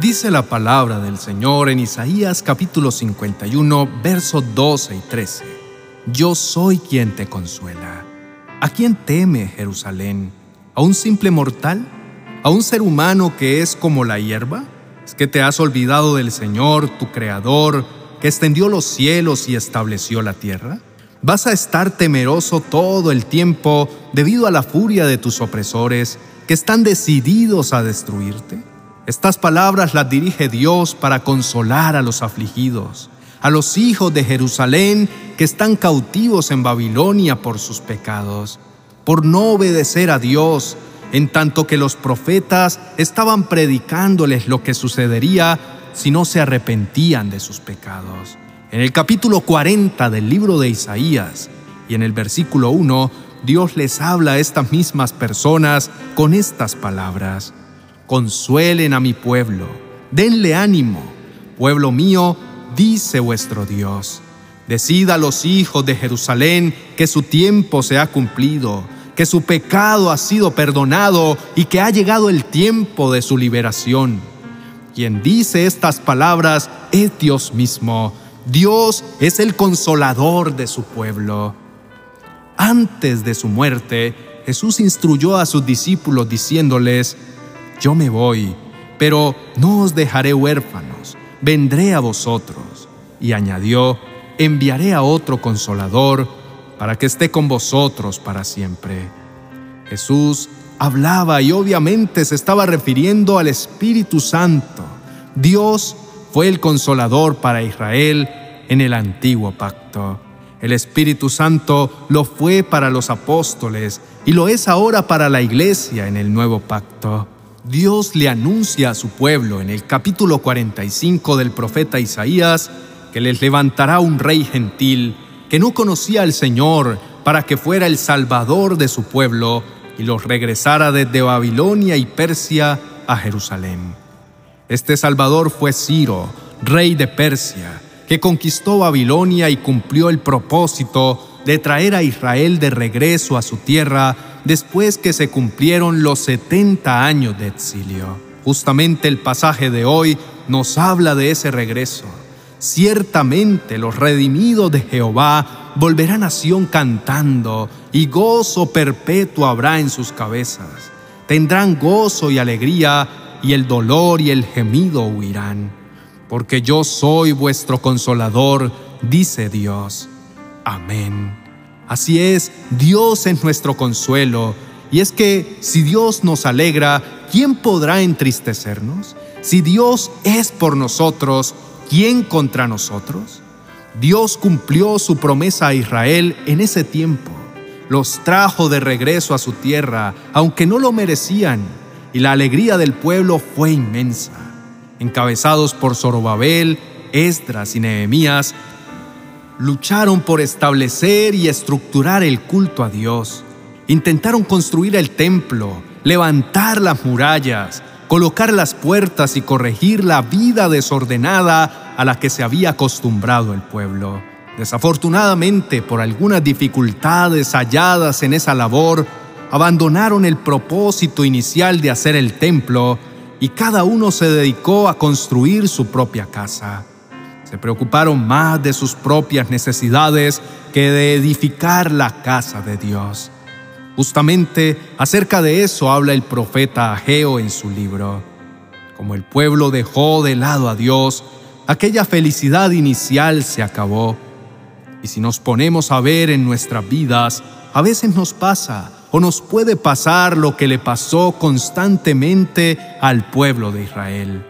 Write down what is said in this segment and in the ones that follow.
Dice la palabra del Señor en Isaías capítulo 51, versos 12 y 13. Yo soy quien te consuela. ¿A quién teme Jerusalén? ¿A un simple mortal? ¿A un ser humano que es como la hierba? ¿Es que te has olvidado del Señor, tu Creador, que extendió los cielos y estableció la tierra? ¿Vas a estar temeroso todo el tiempo debido a la furia de tus opresores que están decididos a destruirte? Estas palabras las dirige Dios para consolar a los afligidos, a los hijos de Jerusalén que están cautivos en Babilonia por sus pecados, por no obedecer a Dios, en tanto que los profetas estaban predicándoles lo que sucedería si no se arrepentían de sus pecados. En el capítulo 40 del libro de Isaías y en el versículo 1, Dios les habla a estas mismas personas con estas palabras. Consuelen a mi pueblo, denle ánimo. Pueblo mío, dice vuestro Dios. Decida a los hijos de Jerusalén que su tiempo se ha cumplido, que su pecado ha sido perdonado y que ha llegado el tiempo de su liberación. Quien dice estas palabras es Dios mismo Dios es el consolador de su pueblo. Antes de su muerte, Jesús instruyó a sus discípulos diciéndoles, Yo me voy, pero no os dejaré huérfanos, vendré a vosotros. Y añadió, Enviaré a otro consolador para que esté con vosotros para siempre. Jesús hablaba y obviamente se estaba refiriendo al Espíritu Santo. Dios fue el consolador para Israel en el antiguo pacto. El Espíritu Santo lo fue para los apóstoles y lo es ahora para la iglesia en el nuevo pacto. Dios le anuncia a su pueblo en el capítulo 45 del profeta Isaías que les levantará un rey gentil que no conocía al Señor para que fuera el salvador de su pueblo y los regresara desde Babilonia y Persia a Jerusalén. Este Salvador fue Ciro, rey de Persia, que conquistó Babilonia y cumplió el propósito de traer a Israel de regreso a su tierra después que se cumplieron los 70 años de exilio. Justamente el pasaje de hoy nos habla de ese regreso. Ciertamente los redimidos de Jehová volverán a Sión cantando, y gozo perpetuo habrá en sus cabezas. Tendrán gozo y alegría y el dolor y el gemido huirán, porque yo soy vuestro consolador, dice Dios. Amén. Así es, Dios es nuestro consuelo, y es que si Dios nos alegra, ¿quién podrá entristecernos? Si Dios es por nosotros, ¿quién contra nosotros? Dios cumplió su promesa a Israel en ese tiempo. Los trajo de regreso a su tierra, aunque no lo merecían y la alegría del pueblo fue inmensa. Encabezados por Zorobabel, Esdras y Nehemías, lucharon por establecer y estructurar el culto a Dios. Intentaron construir el templo, levantar las murallas, colocar las puertas y corregir la vida desordenada a la que se había acostumbrado el pueblo. Desafortunadamente, por algunas dificultades halladas en esa labor, abandonaron el propósito inicial de hacer el templo y cada uno se dedicó a construir su propia casa. Se preocuparon más de sus propias necesidades que de edificar la casa de Dios. Justamente acerca de eso habla el profeta Ageo en su libro. Como el pueblo dejó de lado a Dios, aquella felicidad inicial se acabó. Y si nos ponemos a ver en nuestras vidas, a veces nos pasa o nos puede pasar lo que le pasó constantemente al pueblo de Israel.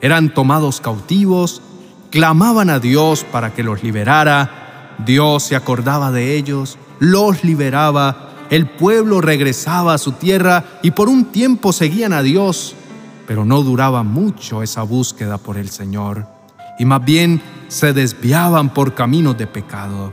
Eran tomados cautivos, clamaban a Dios para que los liberara, Dios se acordaba de ellos, los liberaba, el pueblo regresaba a su tierra y por un tiempo seguían a Dios, pero no duraba mucho esa búsqueda por el Señor, y más bien se desviaban por caminos de pecado.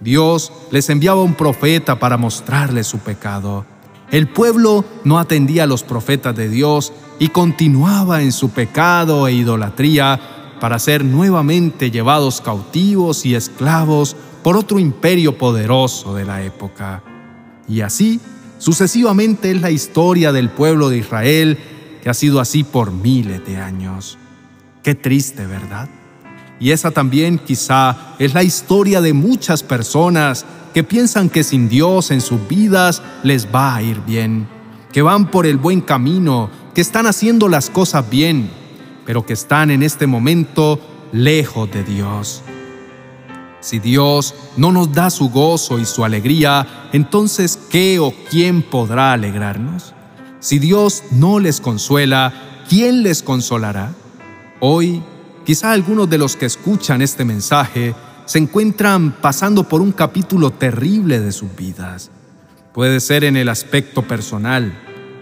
Dios les enviaba un profeta para mostrarles su pecado. El pueblo no atendía a los profetas de Dios y continuaba en su pecado e idolatría para ser nuevamente llevados cautivos y esclavos por otro imperio poderoso de la época. Y así, sucesivamente es la historia del pueblo de Israel que ha sido así por miles de años. Qué triste, ¿verdad? Y esa también quizá es la historia de muchas personas que piensan que sin Dios en sus vidas les va a ir bien, que van por el buen camino, que están haciendo las cosas bien, pero que están en este momento lejos de Dios. Si Dios no nos da su gozo y su alegría, entonces ¿qué o quién podrá alegrarnos? Si Dios no les consuela, ¿quién les consolará? Hoy, quizá algunos de los que escuchan este mensaje se encuentran pasando por un capítulo terrible de sus vidas. Puede ser en el aspecto personal.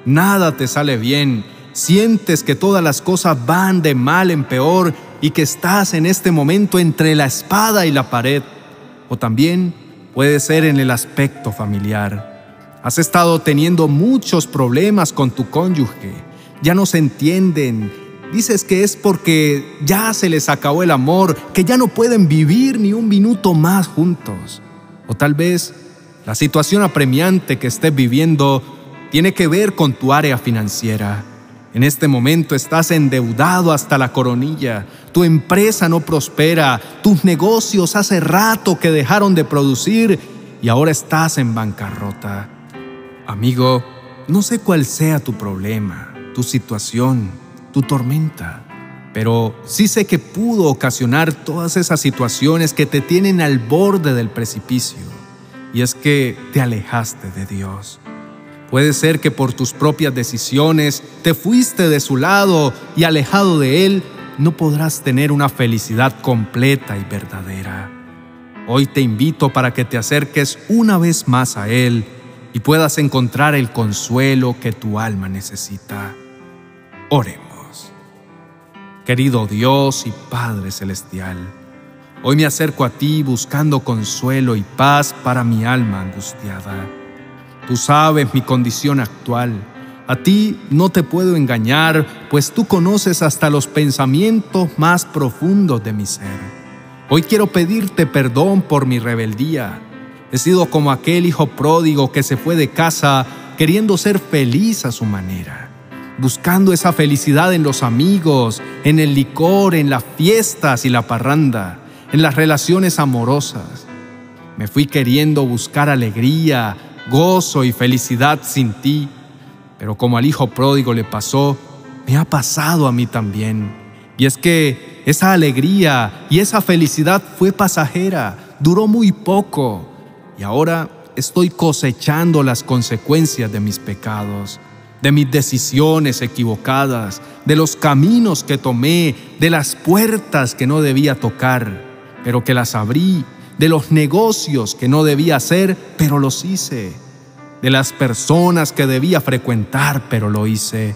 Nada te sale bien, sientes que todas las cosas van de mal en peor y que estás en este momento entre la espada y la pared. O también puede ser en el aspecto familiar. Has estado teniendo muchos problemas con tu cónyuge. Ya no se entienden. Dices que es porque ya se les acabó el amor, que ya no pueden vivir ni un minuto más juntos. O tal vez la situación apremiante que estés viviendo tiene que ver con tu área financiera. En este momento estás endeudado hasta la coronilla, tu empresa no prospera, tus negocios hace rato que dejaron de producir y ahora estás en bancarrota. Amigo, no sé cuál sea tu problema, tu situación, tu tormenta, pero sí sé que pudo ocasionar todas esas situaciones que te tienen al borde del precipicio, y es que te alejaste de Dios. Puede ser que por tus propias decisiones te fuiste de su lado y alejado de Él, no podrás tener una felicidad completa y verdadera. Hoy te invito para que te acerques una vez más a Él y puedas encontrar el consuelo que tu alma necesita. Oremos. Querido Dios y Padre Celestial, hoy me acerco a ti buscando consuelo y paz para mi alma angustiada. Tú sabes mi condición actual. A ti no te puedo engañar, pues tú conoces hasta los pensamientos más profundos de mi ser. Hoy quiero pedirte perdón por mi rebeldía. He sido como aquel hijo pródigo que se fue de casa queriendo ser feliz a su manera, buscando esa felicidad en los amigos, en el licor, en las fiestas y la parranda, en las relaciones amorosas. Me fui queriendo buscar alegría, gozo y felicidad sin ti. Pero como al hijo pródigo le pasó, me ha pasado a mí también. Y es que esa alegría y esa felicidad fue pasajera, duró muy poco. Y ahora estoy cosechando las consecuencias de mis pecados, de mis decisiones equivocadas, de los caminos que tomé, de las puertas que no debía tocar, pero que las abrí de los negocios que no debía hacer, pero los hice, de las personas que debía frecuentar, pero lo hice.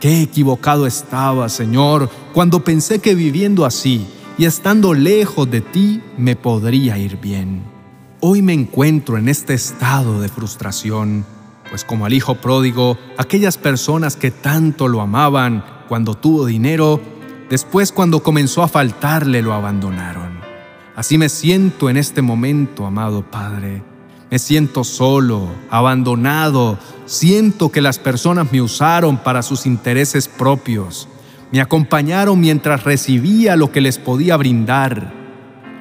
Qué equivocado estaba, Señor, cuando pensé que viviendo así y estando lejos de ti me podría ir bien. Hoy me encuentro en este estado de frustración, pues como al hijo pródigo, aquellas personas que tanto lo amaban cuando tuvo dinero, después cuando comenzó a faltarle lo abandonaron. Así me siento en este momento, amado Padre. Me siento solo, abandonado. Siento que las personas me usaron para sus intereses propios. Me acompañaron mientras recibía lo que les podía brindar.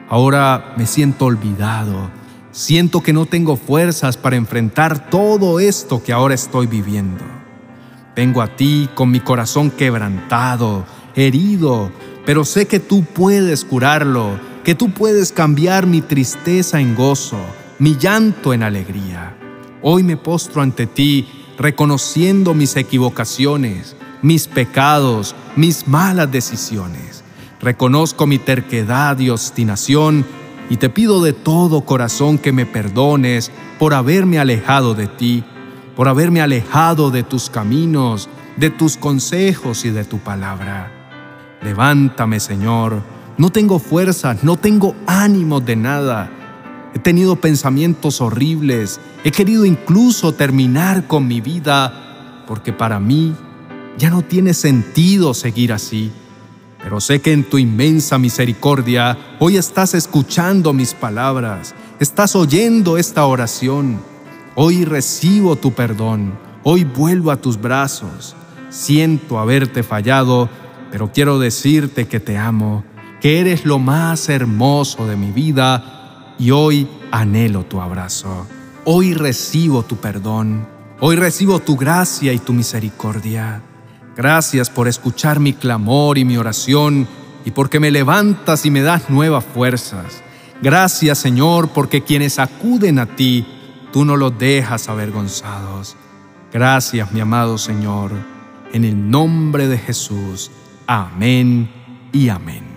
Ahora me siento olvidado. Siento que no tengo fuerzas para enfrentar todo esto que ahora estoy viviendo. Vengo a ti con mi corazón quebrantado, herido, pero sé que tú puedes curarlo que tú puedes cambiar mi tristeza en gozo, mi llanto en alegría. Hoy me postro ante ti reconociendo mis equivocaciones, mis pecados, mis malas decisiones. Reconozco mi terquedad y obstinación y te pido de todo corazón que me perdones por haberme alejado de ti, por haberme alejado de tus caminos, de tus consejos y de tu palabra. Levántame, Señor, no tengo fuerzas, no tengo ánimo de nada. He tenido pensamientos horribles. He querido incluso terminar con mi vida porque para mí ya no tiene sentido seguir así. Pero sé que en tu inmensa misericordia hoy estás escuchando mis palabras, estás oyendo esta oración. Hoy recibo tu perdón, hoy vuelvo a tus brazos. siento haberte fallado, pero quiero decirte que te amo, que eres lo más hermoso de mi vida y hoy anhelo tu abrazo. Hoy recibo tu perdón, hoy recibo tu gracia y tu misericordia. Gracias por escuchar mi clamor y mi oración y porque me levantas y me das nuevas fuerzas. Gracias Señor porque quienes acuden a ti, tú no los dejas avergonzados. Gracias mi amado Señor, en el nombre de Jesús. Amén y amén.